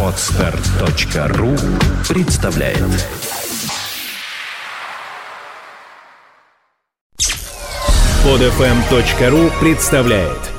Отстар.ру представляет. Подфм.ру эм представляет.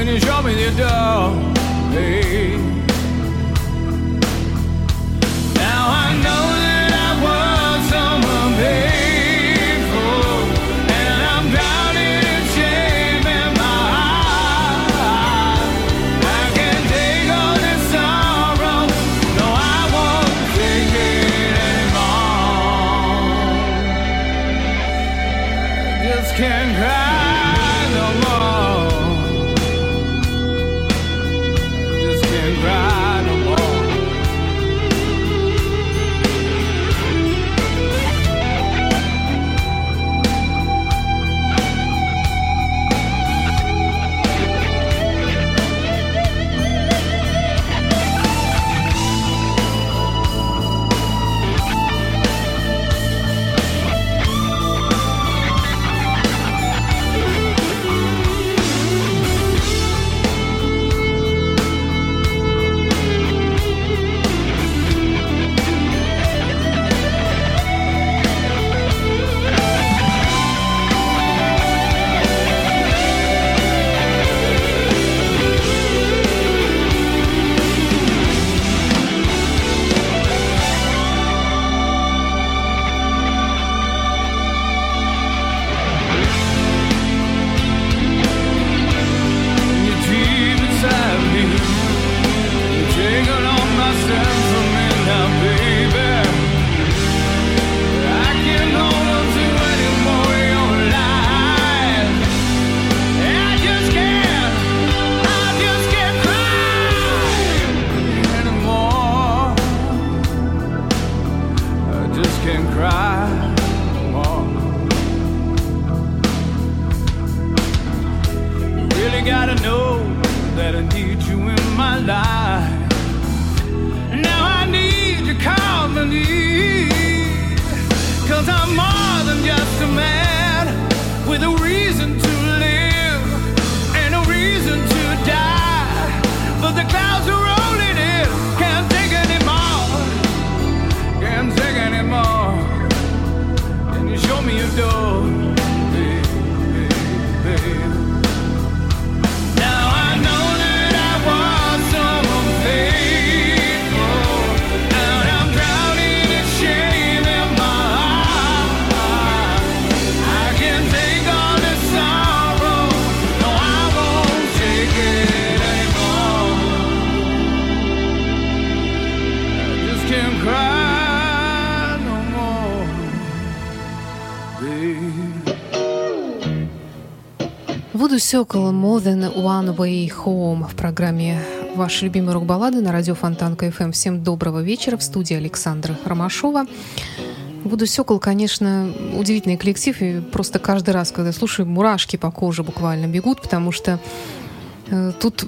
Can you show me the door? Hey. Сокол «More Than One Way Home» в программе «Ваши любимые рок-баллады» на радио Фонтан КФМ. Всем доброго вечера в студии Александра Ромашова. Вуду Сокол, конечно, удивительный коллектив, и просто каждый раз, когда слушаю, мурашки по коже буквально бегут, потому что э, тут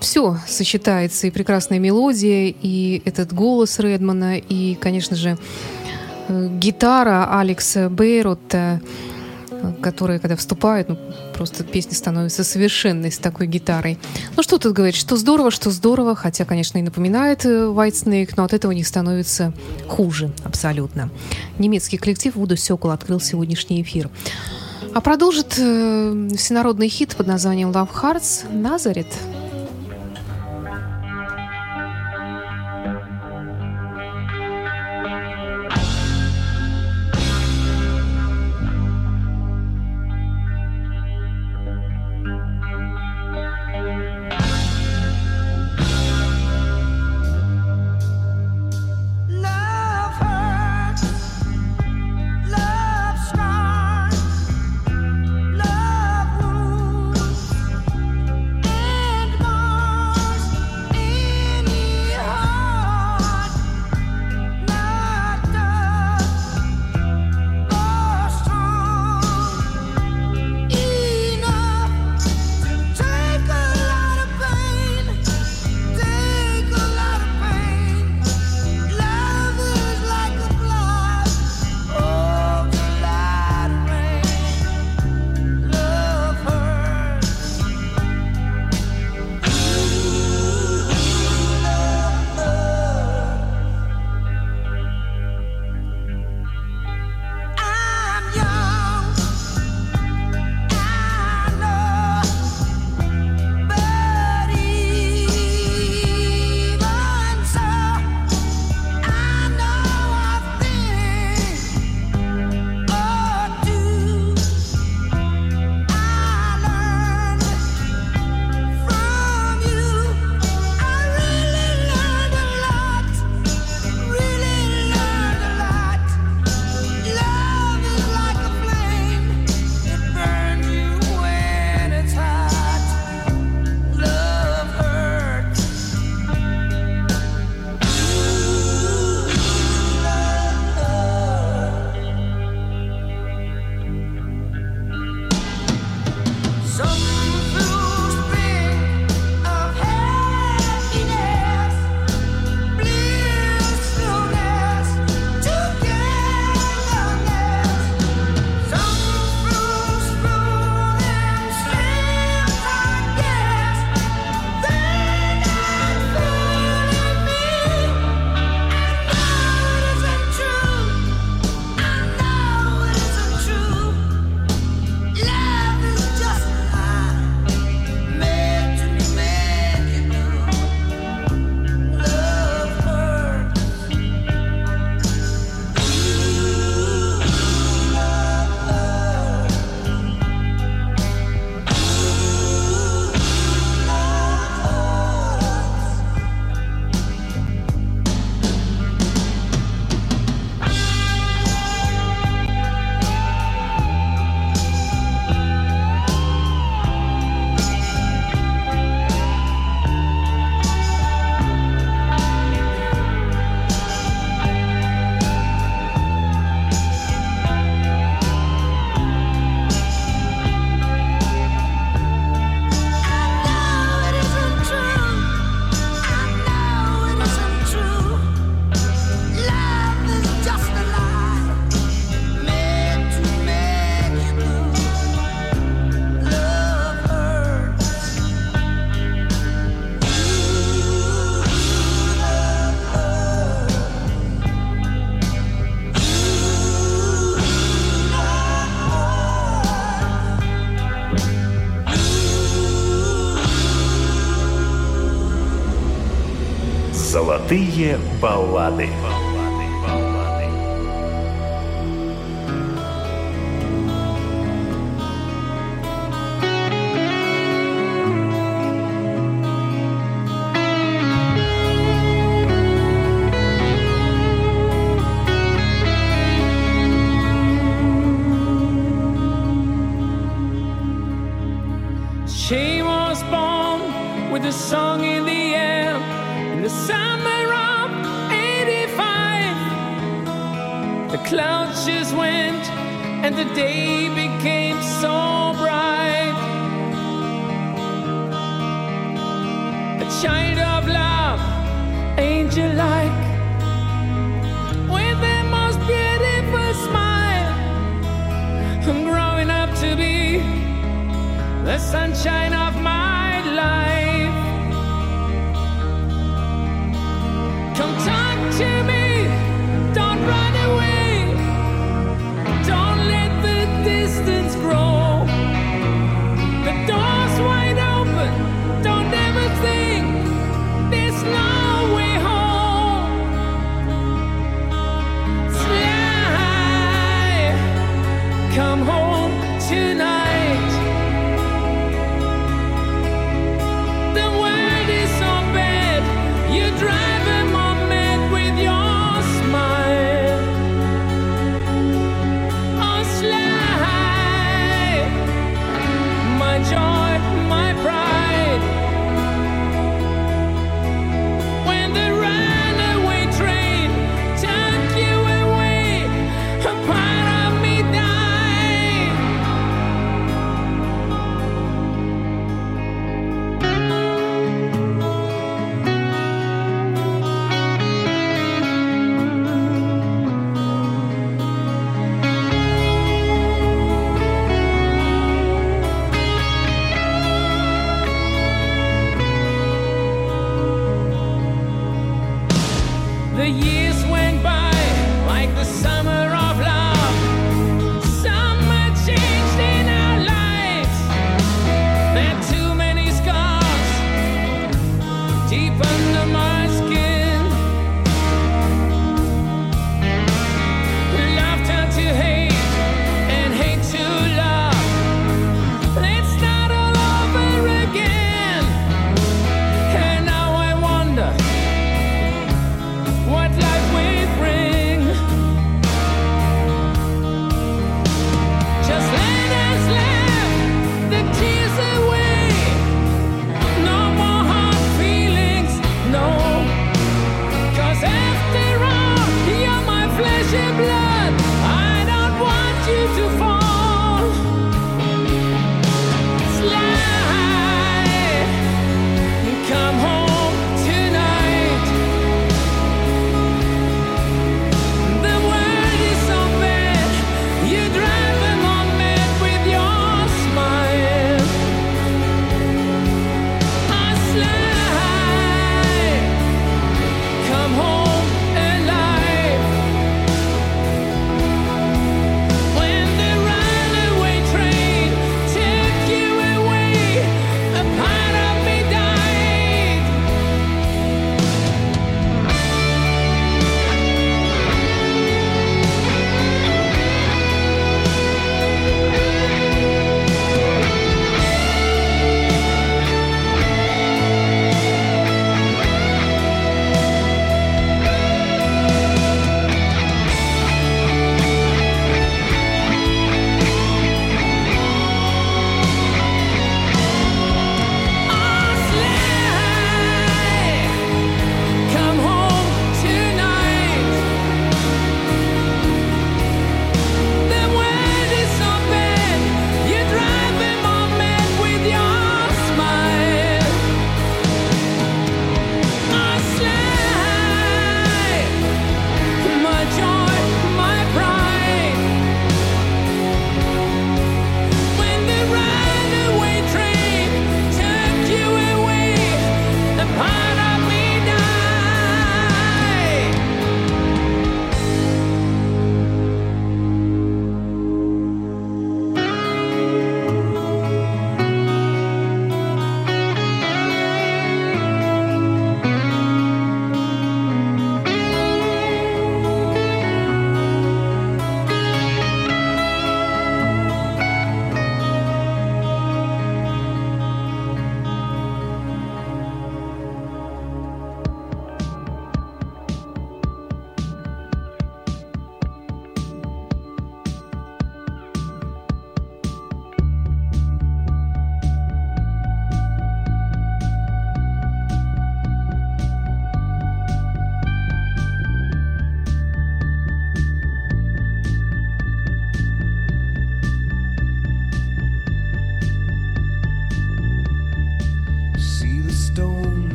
все сочетается, и прекрасная мелодия, и этот голос Редмана, и, конечно же, э, гитара Алекса Бейрота, которые, когда вступают, ну, просто песня становится совершенной с такой гитарой. Ну, что тут говорить, что здорово, что здорово, хотя, конечно, и напоминает э, White Snake, но от этого не становится хуже абсолютно. Немецкий коллектив Вуду Сёкол открыл сегодняшний эфир. А продолжит э, всенародный хит под названием Love Hearts «Назарет». Золотые баллады.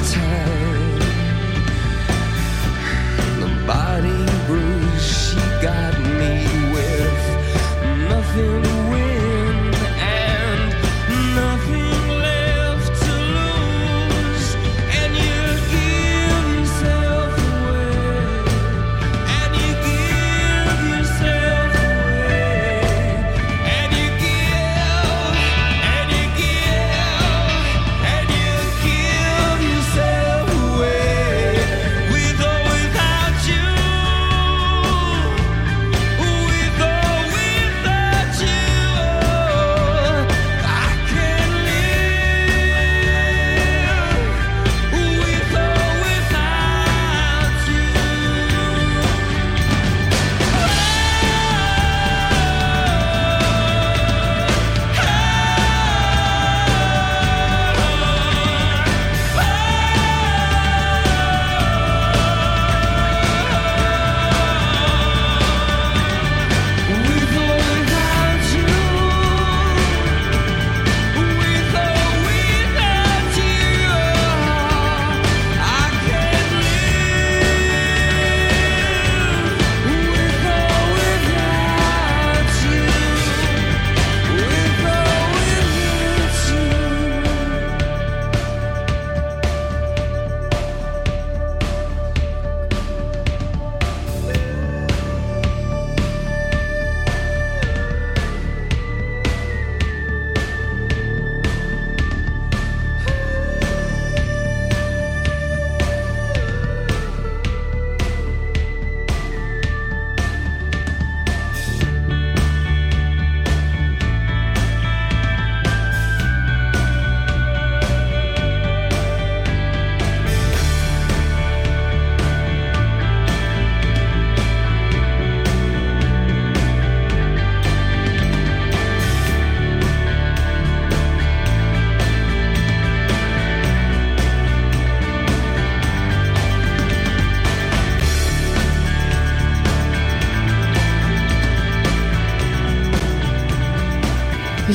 time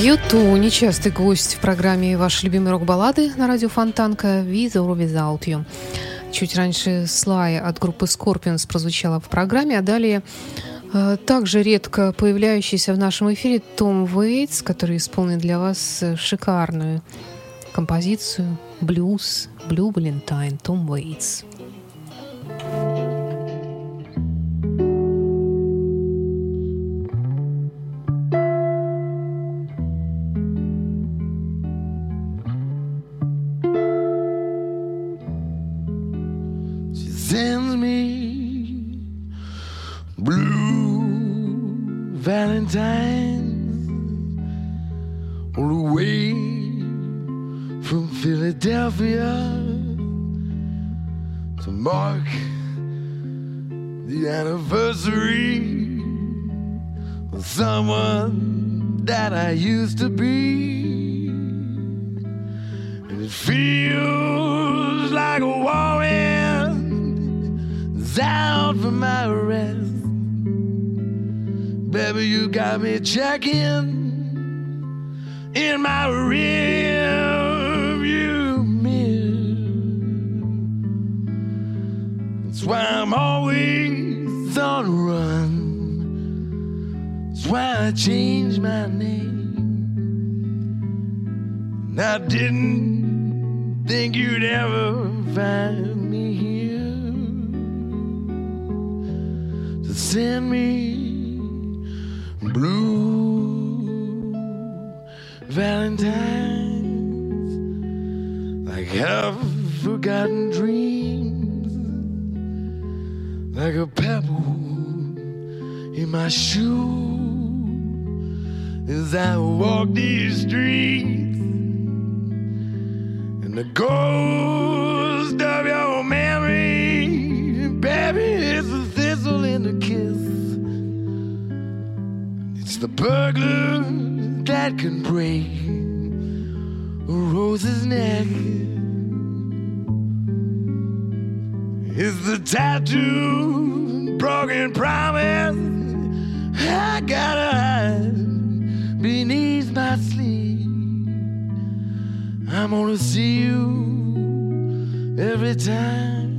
Radio Ту нечастый гость в программе «Ваши любимые рок-баллады» на радио Фонтанка «With or Without You». Чуть раньше Слай от группы Scorpions прозвучала в программе, а далее э, также редко появляющийся в нашем эфире Том Уэйтс, который исполнит для вас э, шикарную композицию «Блюз», «Блю Валентайн», Том Уэйтс. Someone that I used to be. And it feels like a warrant is out for my arrest. Baby, you got me checking in my rear view mirror. That's why I'm always on the run. Why I changed my name. And I didn't think you'd ever find me here to send me blue valentines like half forgotten dreams like a pebble in my shoe as I walk these streets and the ghost of your memory baby is a thistle in the kiss it's the burglar that can break a rose's neck. It's the tattoo, broken promise. I gotta hide beneath my sleeve. I'm gonna see you every time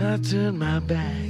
I turn my back.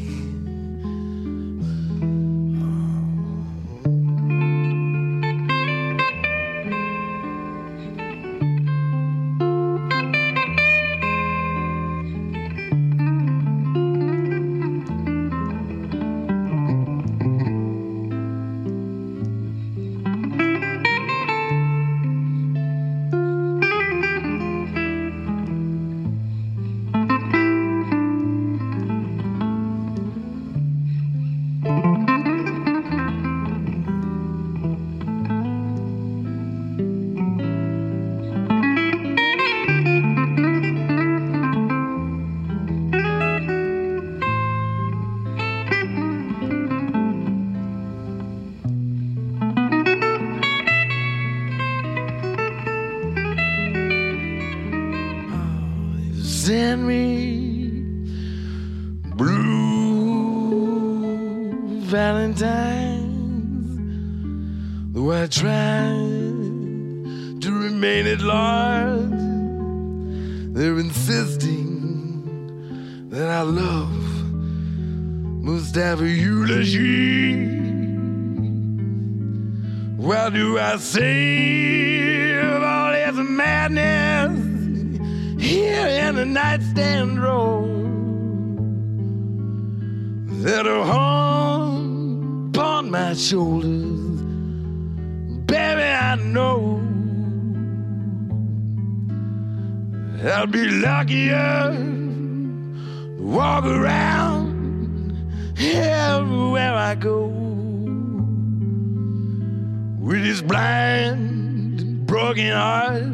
Walk around everywhere I go with his blind broken heart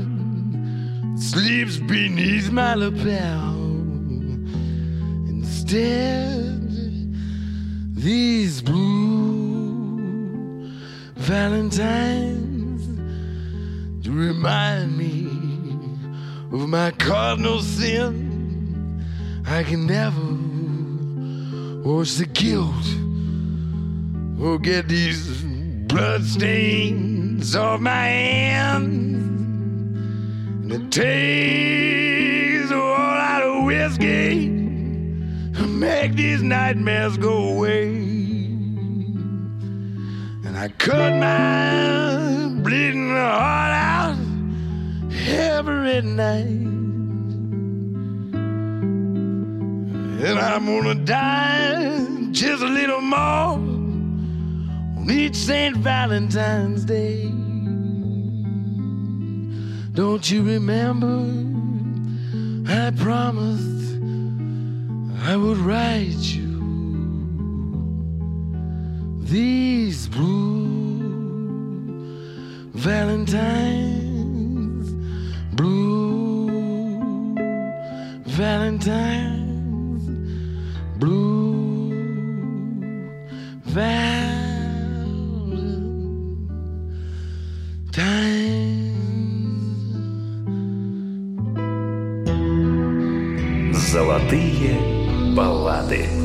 sleeps beneath my lapel. Instead, these blue valentines to remind me of my cardinal sin. I can never wash the guilt or get these bloodstains off my hands. And it takes a whole lot of whiskey to make these nightmares go away. And I cut my bleeding heart out every night. And I'm gonna die just a little more on each St. Valentine's Day. Don't you remember? I promised I would write you these blue Valentines, blue Valentines. Золотые баллады.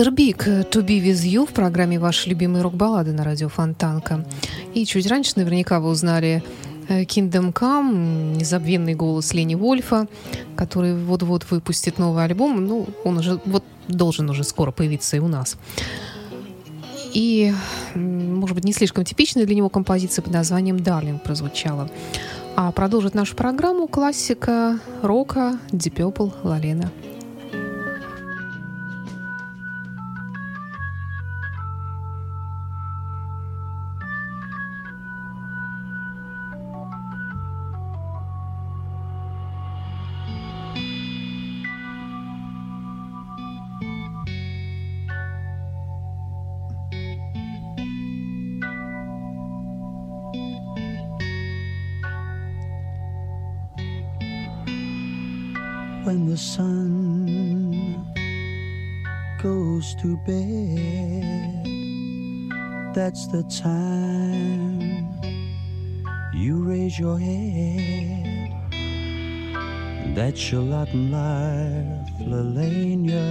Мистер Биг, «To be with you» в программе «Ваши любимые рок-баллады» на радио Фонтанка. И чуть раньше наверняка вы узнали э, Kingdom Come, незабвенный голос Лени Вольфа, который вот-вот выпустит новый альбом. Ну, он уже вот должен уже скоро появиться и у нас. И, может быть, не слишком типичная для него композиция под названием «Дарлинг» прозвучала. А продолжит нашу программу классика рока Deep Purple Лалена. Sun goes to bed. That's the time you raise your head. That's your lot in life, Lalena.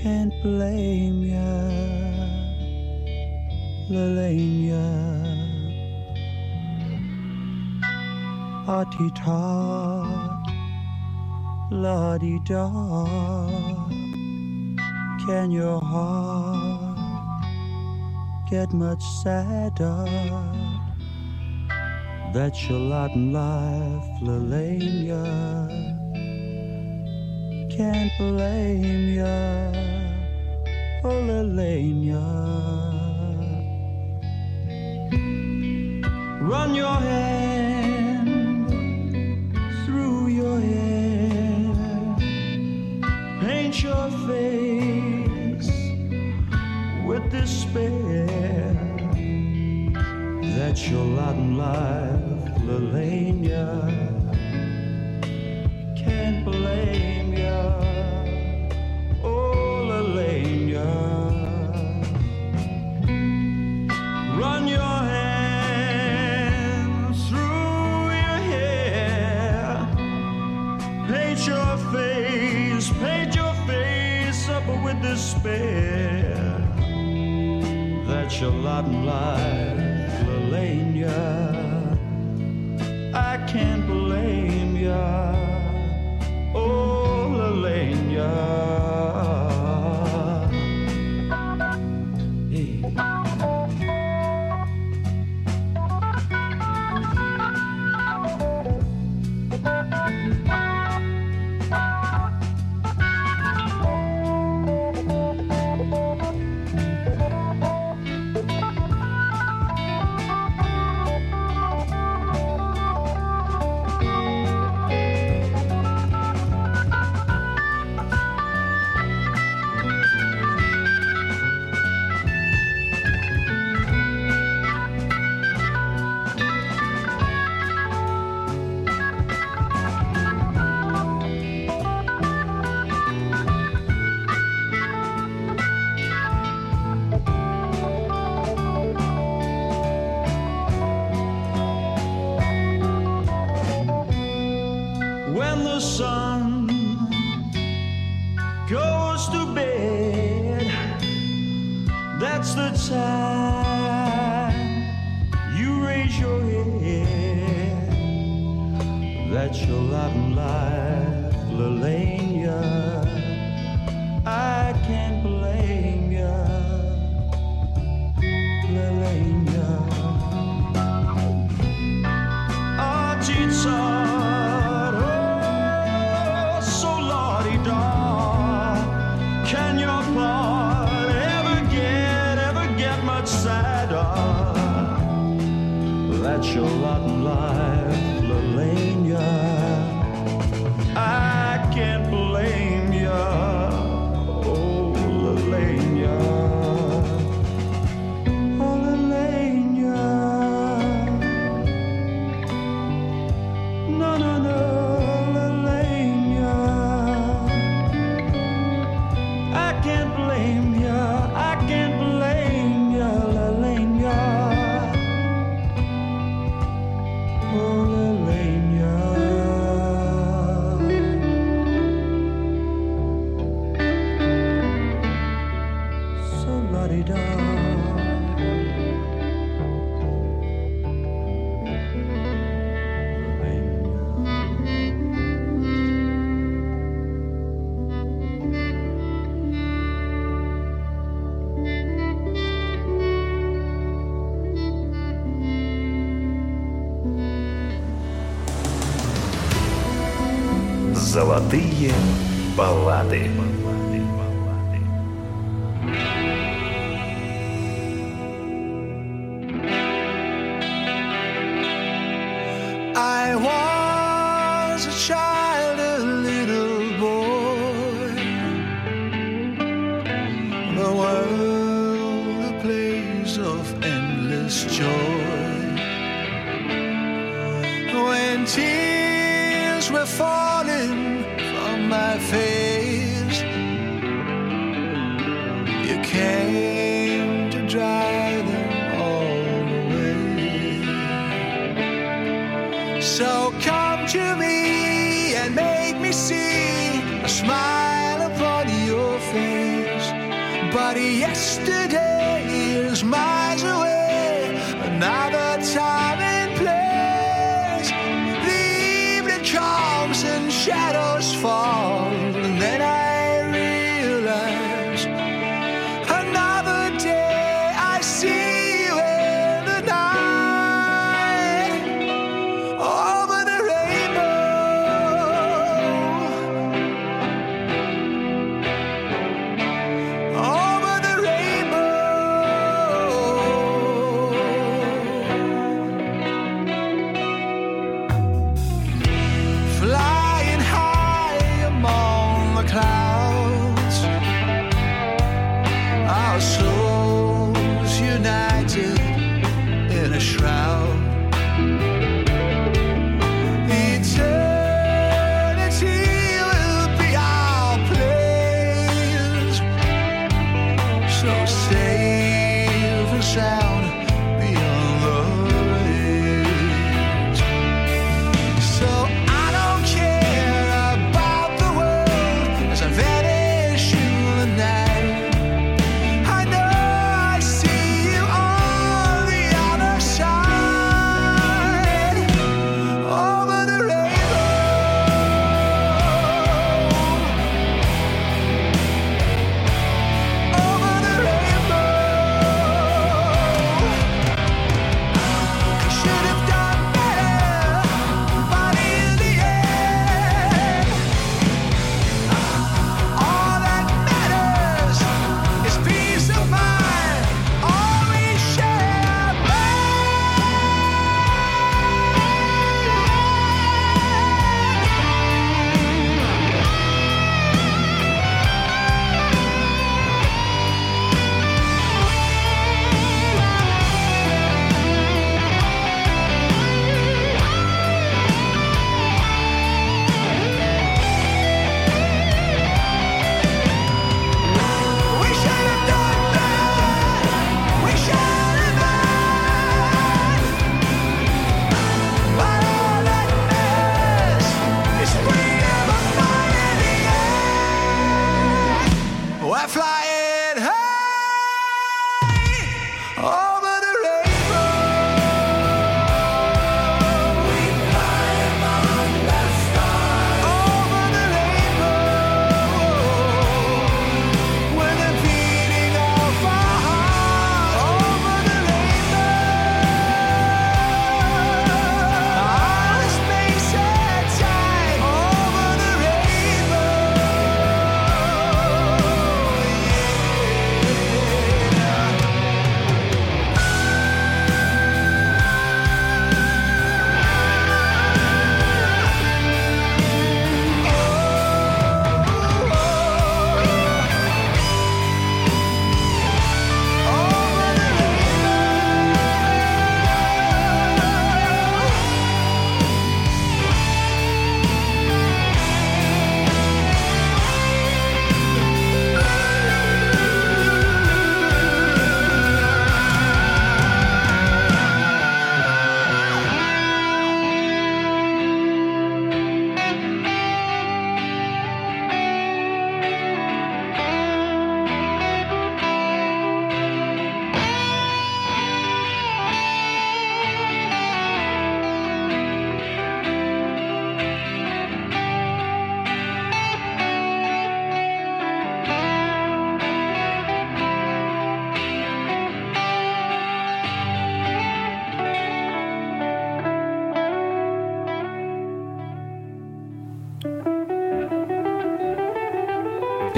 Can't blame ya, Lalena. Hearty tot, la di da. Can your heart get much sadder? That's your lot in life, Lalena. Can't blame ya, oh Lalena. Run your hand your face with despair. That's your lot in life, Lalena. That's your lot in Oh, Золотые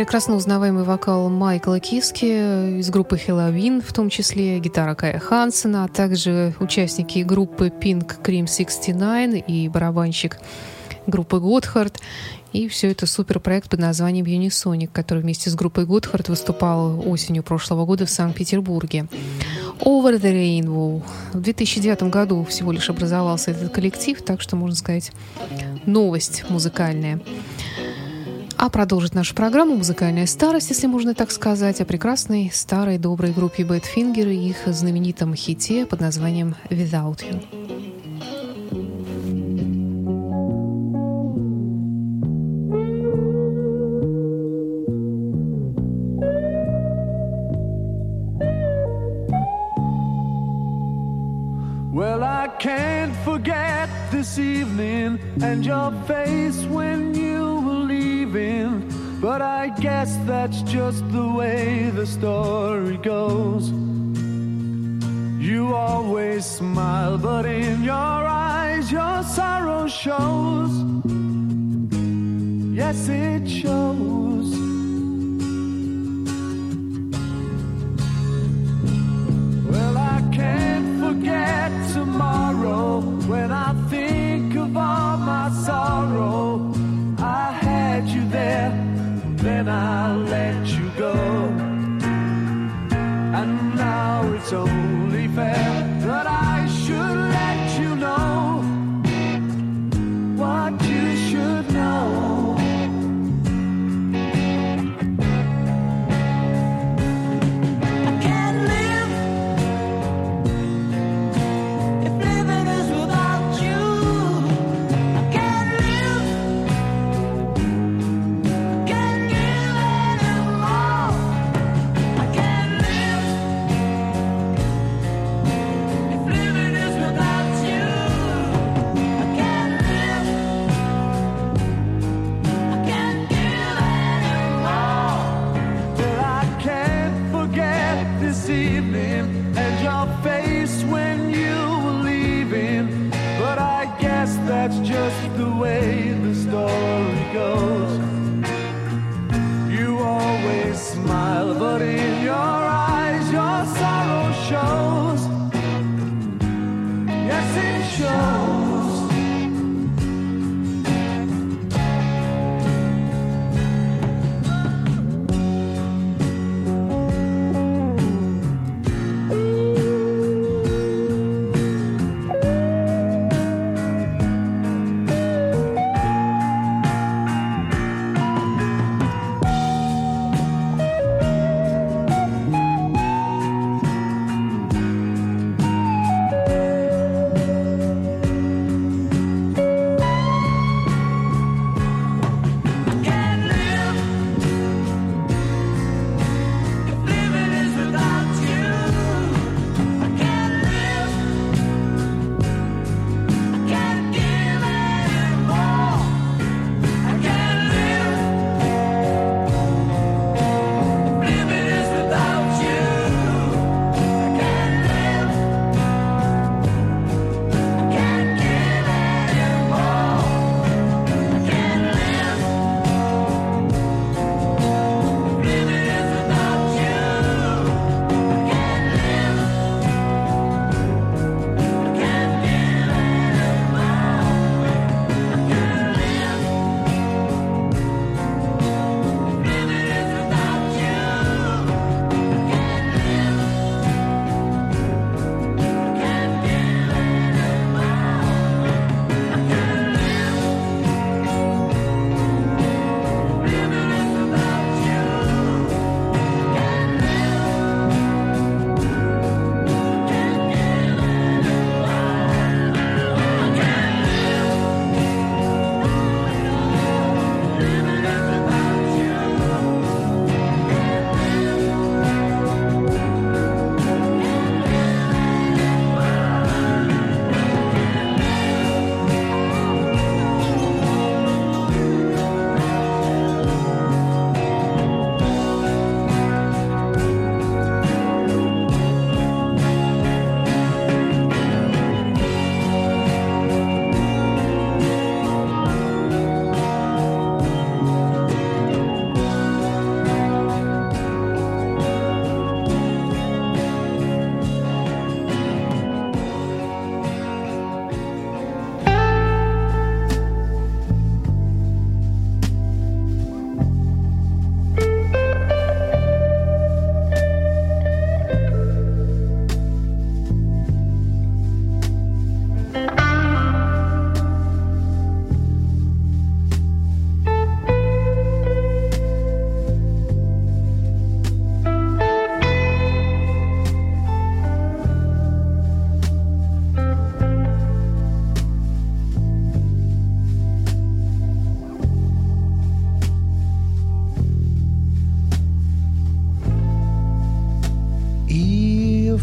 Прекрасно узнаваемый вокал Майкла Киски из группы Хэллоуин, в том числе гитара Кая Хансена, а также участники группы Pink Cream 69 и барабанщик группы Готхард. И все это суперпроект под названием Unisonic, который вместе с группой Готхард выступал осенью прошлого года в Санкт-Петербурге. Over the Rainbow. В 2009 году всего лишь образовался этот коллектив, так что, можно сказать, новость музыкальная. А продолжит нашу программу «Музыкальная старость», если можно так сказать, о прекрасной старой доброй группе Бэтфингер и их знаменитом хите под названием «Without You». Can't forget this evening and your face when you leaving. But I guess that's just the way the story goes. You always smile, but in your eyes, your sorrow shows. Yes, it shows. Well, I can't forget tomorrow when I think it's only fair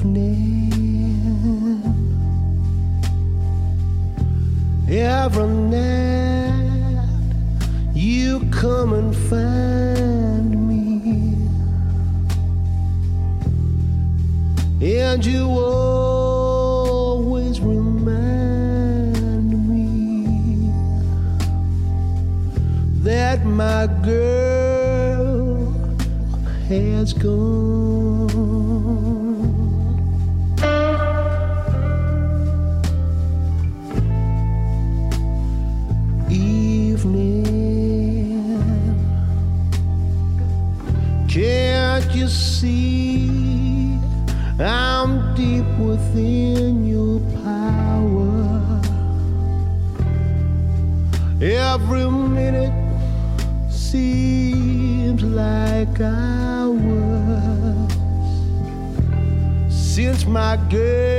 evening, every night you come and find me, and you always remind me that my girl has gone. Since my girl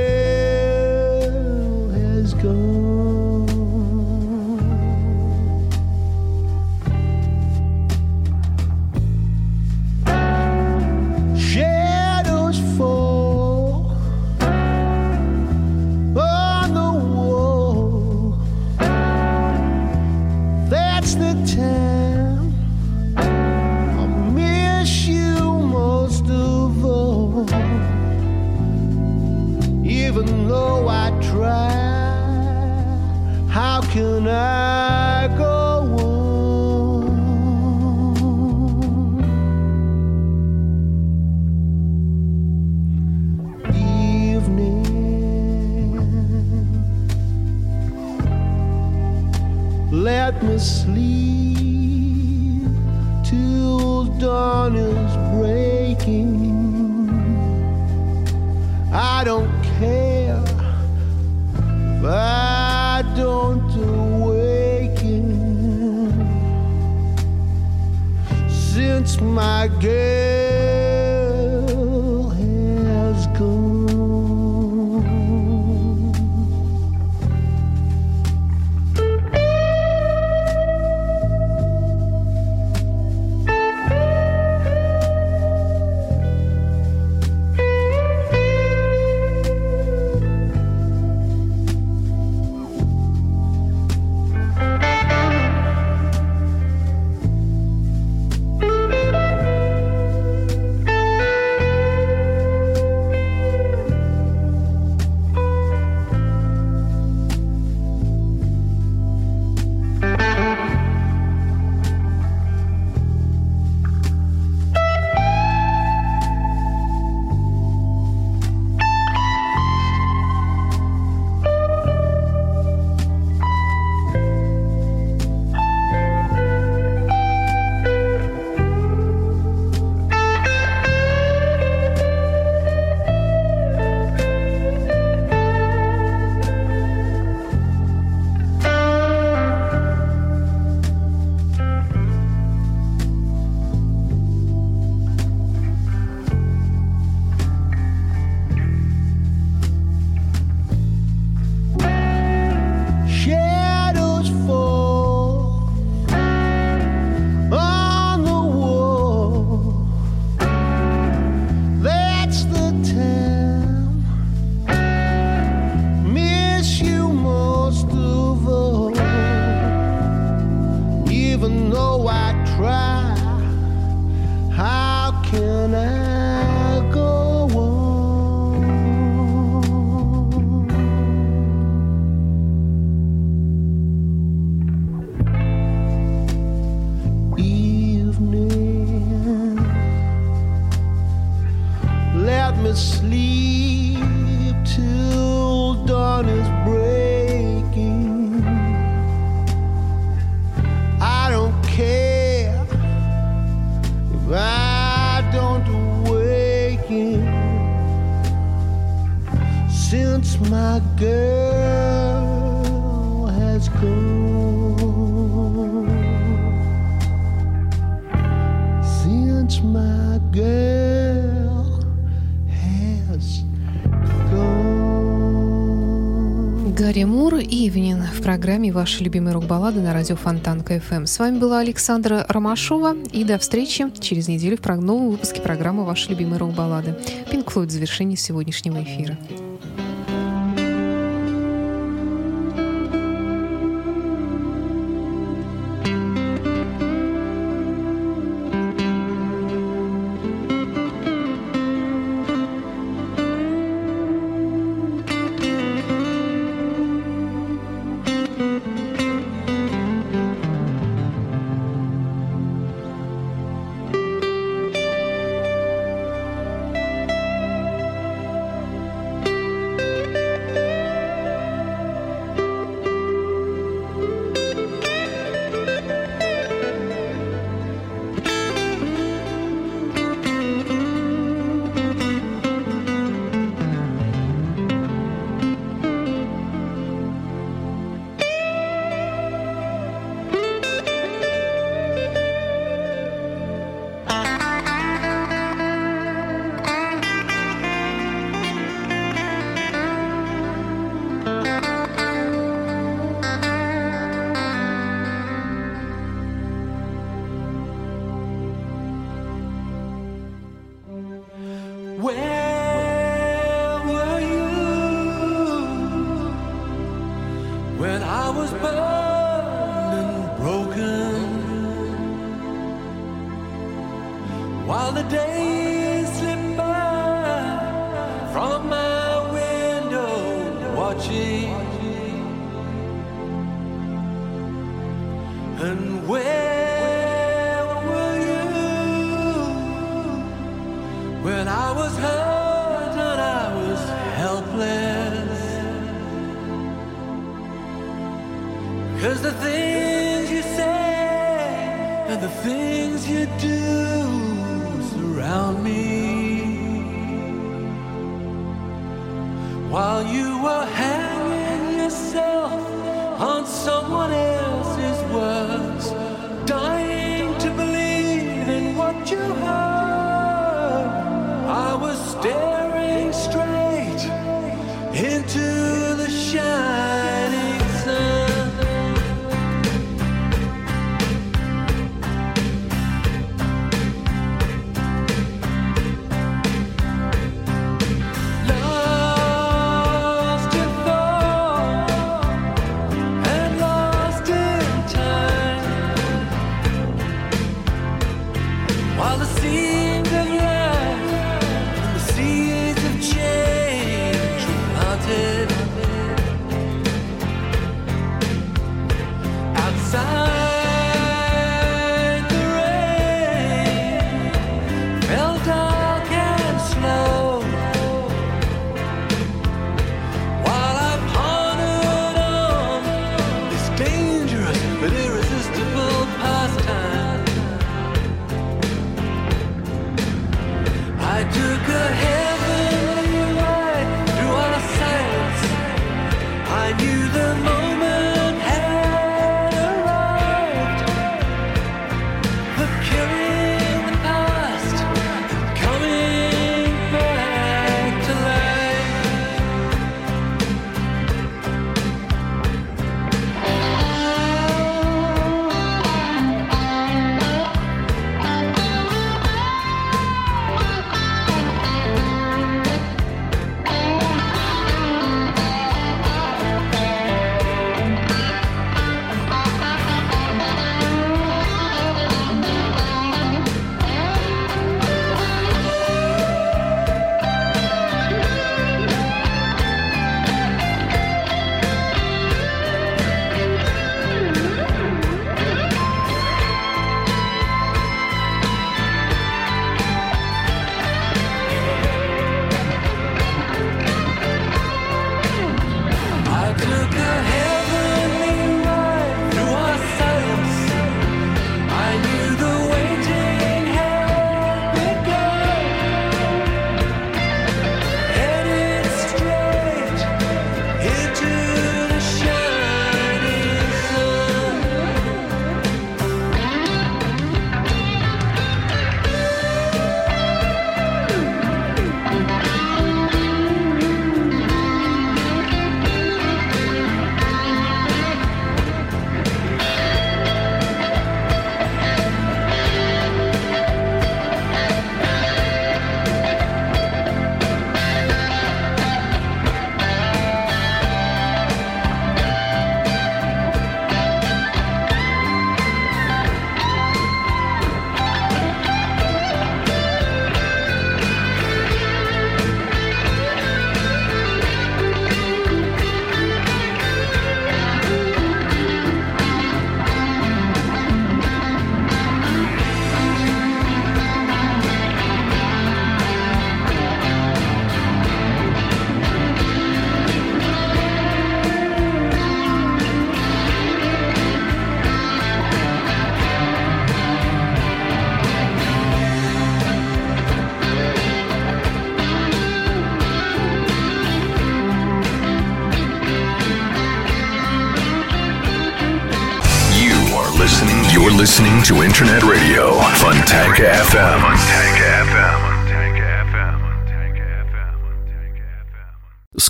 Let me sleep till dawn is breaking. I don't care if I don't awaken since my girl программе «Ваши любимые рок-баллады» на радио Фонтан КФМ. С вами была Александра Ромашова. И до встречи через неделю в новом выпуске программы «Ваши любимые рок-баллады». Пинк Флойд в сегодняшнего эфира.